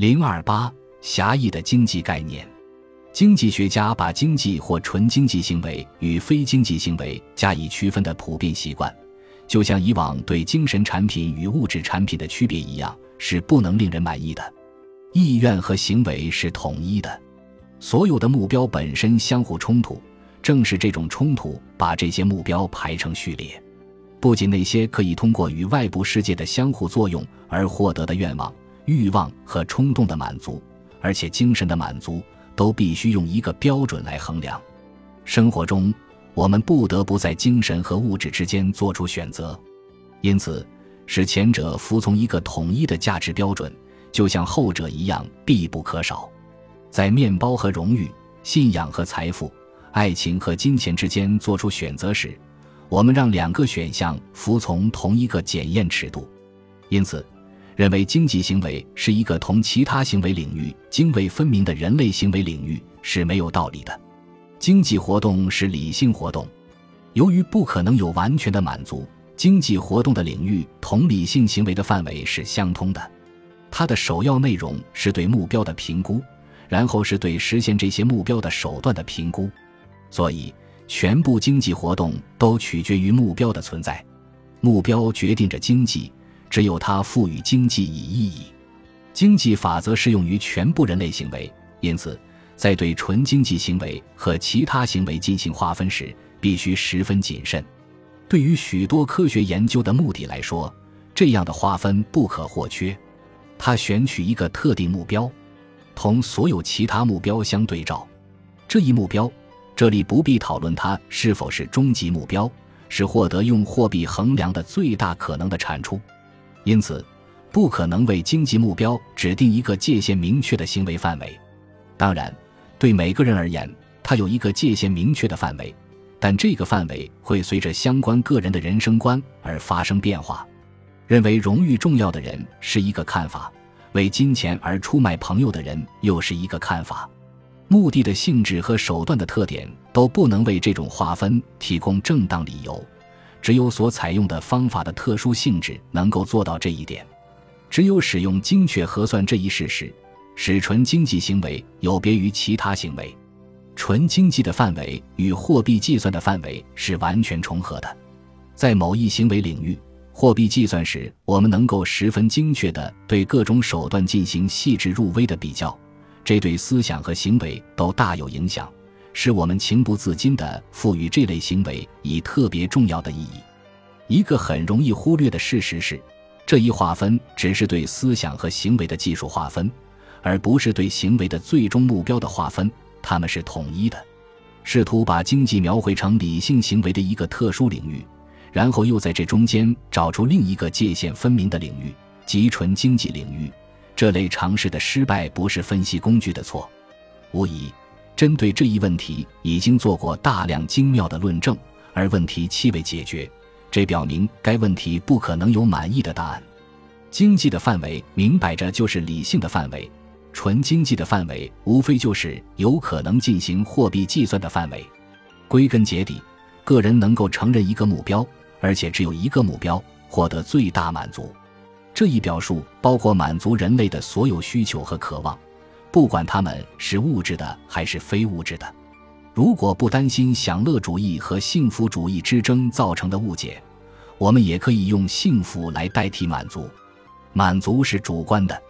零二八狭义的经济概念，经济学家把经济或纯经济行为与非经济行为加以区分的普遍习惯，就像以往对精神产品与物质产品的区别一样，是不能令人满意的。意愿和行为是统一的，所有的目标本身相互冲突，正是这种冲突把这些目标排成序列。不仅那些可以通过与外部世界的相互作用而获得的愿望。欲望和冲动的满足，而且精神的满足都必须用一个标准来衡量。生活中，我们不得不在精神和物质之间做出选择，因此，使前者服从一个统一的价值标准，就像后者一样必不可少。在面包和荣誉、信仰和财富、爱情和金钱之间做出选择时，我们让两个选项服从同一个检验尺度，因此。认为经济行为是一个同其他行为领域泾渭分明的人类行为领域是没有道理的。经济活动是理性活动，由于不可能有完全的满足，经济活动的领域同理性行为的范围是相通的。它的首要内容是对目标的评估，然后是对实现这些目标的手段的评估。所以，全部经济活动都取决于目标的存在，目标决定着经济。只有它赋予经济以意义，经济法则适用于全部人类行为。因此，在对纯经济行为和其他行为进行划分时，必须十分谨慎。对于许多科学研究的目的来说，这样的划分不可或缺。它选取一个特定目标，同所有其他目标相对照。这一目标，这里不必讨论它是否是终极目标，是获得用货币衡量的最大可能的产出。因此，不可能为经济目标指定一个界限明确的行为范围。当然，对每个人而言，他有一个界限明确的范围，但这个范围会随着相关个人的人生观而发生变化。认为荣誉重要的人是一个看法，为金钱而出卖朋友的人又是一个看法。目的的性质和手段的特点都不能为这种划分提供正当理由。只有所采用的方法的特殊性质能够做到这一点。只有使用精确核算这一事实，使纯经济行为有别于其他行为。纯经济的范围与货币计算的范围是完全重合的。在某一行为领域，货币计算时，我们能够十分精确地对各种手段进行细致入微的比较，这对思想和行为都大有影响。使我们情不自禁地赋予这类行为以特别重要的意义。一个很容易忽略的事实是，这一划分只是对思想和行为的技术划分，而不是对行为的最终目标的划分。它们是统一的。试图把经济描绘成理性行为的一个特殊领域，然后又在这中间找出另一个界限分明的领域——即纯经济领域。这类尝试的失败不是分析工具的错，无疑。针对这一问题，已经做过大量精妙的论证，而问题七未解决，这表明该问题不可能有满意的答案。经济的范围明摆着就是理性的范围，纯经济的范围无非就是有可能进行货币计算的范围。归根结底，个人能够承认一个目标，而且只有一个目标，获得最大满足。这一表述包括满足人类的所有需求和渴望。不管他们是物质的还是非物质的，如果不担心享乐主义和幸福主义之争造成的误解，我们也可以用幸福来代替满足。满足是主观的，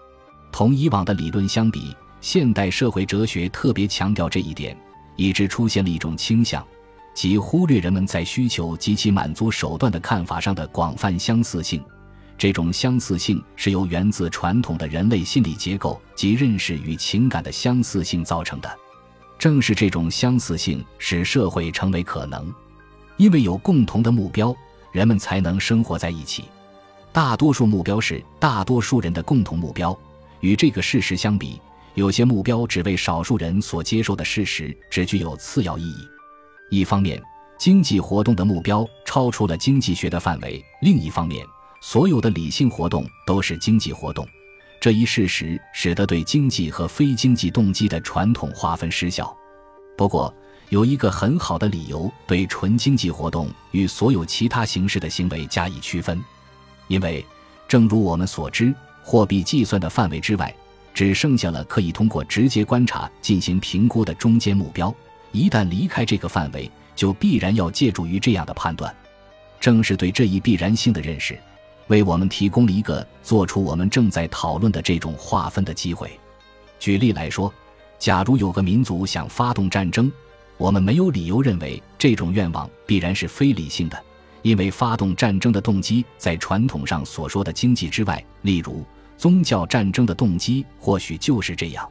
同以往的理论相比，现代社会哲学特别强调这一点，以致出现了一种倾向，即忽略人们在需求及其满足手段的看法上的广泛相似性。这种相似性是由源自传统的人类心理结构及认识与情感的相似性造成的。正是这种相似性使社会成为可能，因为有共同的目标，人们才能生活在一起。大多数目标是大多数人的共同目标。与这个事实相比，有些目标只为少数人所接受的事实只具有次要意义。一方面，经济活动的目标超出了经济学的范围；另一方面，所有的理性活动都是经济活动，这一事实使得对经济和非经济动机的传统划分失效。不过，有一个很好的理由对纯经济活动与所有其他形式的行为加以区分，因为，正如我们所知，货币计算的范围之外，只剩下了可以通过直接观察进行评估的中间目标。一旦离开这个范围，就必然要借助于这样的判断。正是对这一必然性的认识，为我们提供了一个做出我们正在讨论的这种划分的机会。举例来说，假如有个民族想发动战争，我们没有理由认为这种愿望必然是非理性的，因为发动战争的动机在传统上所说的经济之外。例如，宗教战争的动机或许就是这样。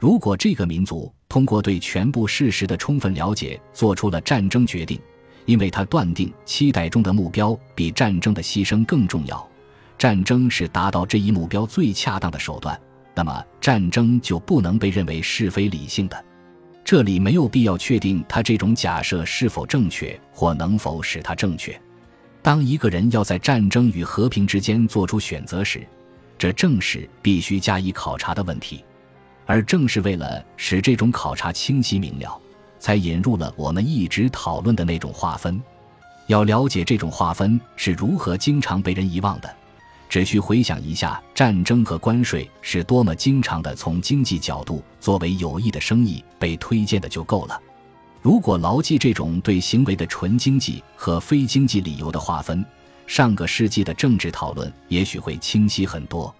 如果这个民族通过对全部事实的充分了解做出了战争决定，因为他断定期待中的目标比战争的牺牲更重要，战争是达到这一目标最恰当的手段，那么战争就不能被认为是非理性的。这里没有必要确定他这种假设是否正确或能否使它正确。当一个人要在战争与和平之间做出选择时，这正是必须加以考察的问题。而正是为了使这种考察清晰明了，才引入了我们一直讨论的那种划分。要了解这种划分是如何经常被人遗忘的，只需回想一下战争和关税是多么经常的从经济角度作为有益的生意被推荐的就够了。如果牢记这种对行为的纯经济和非经济理由的划分，上个世纪的政治讨论也许会清晰很多。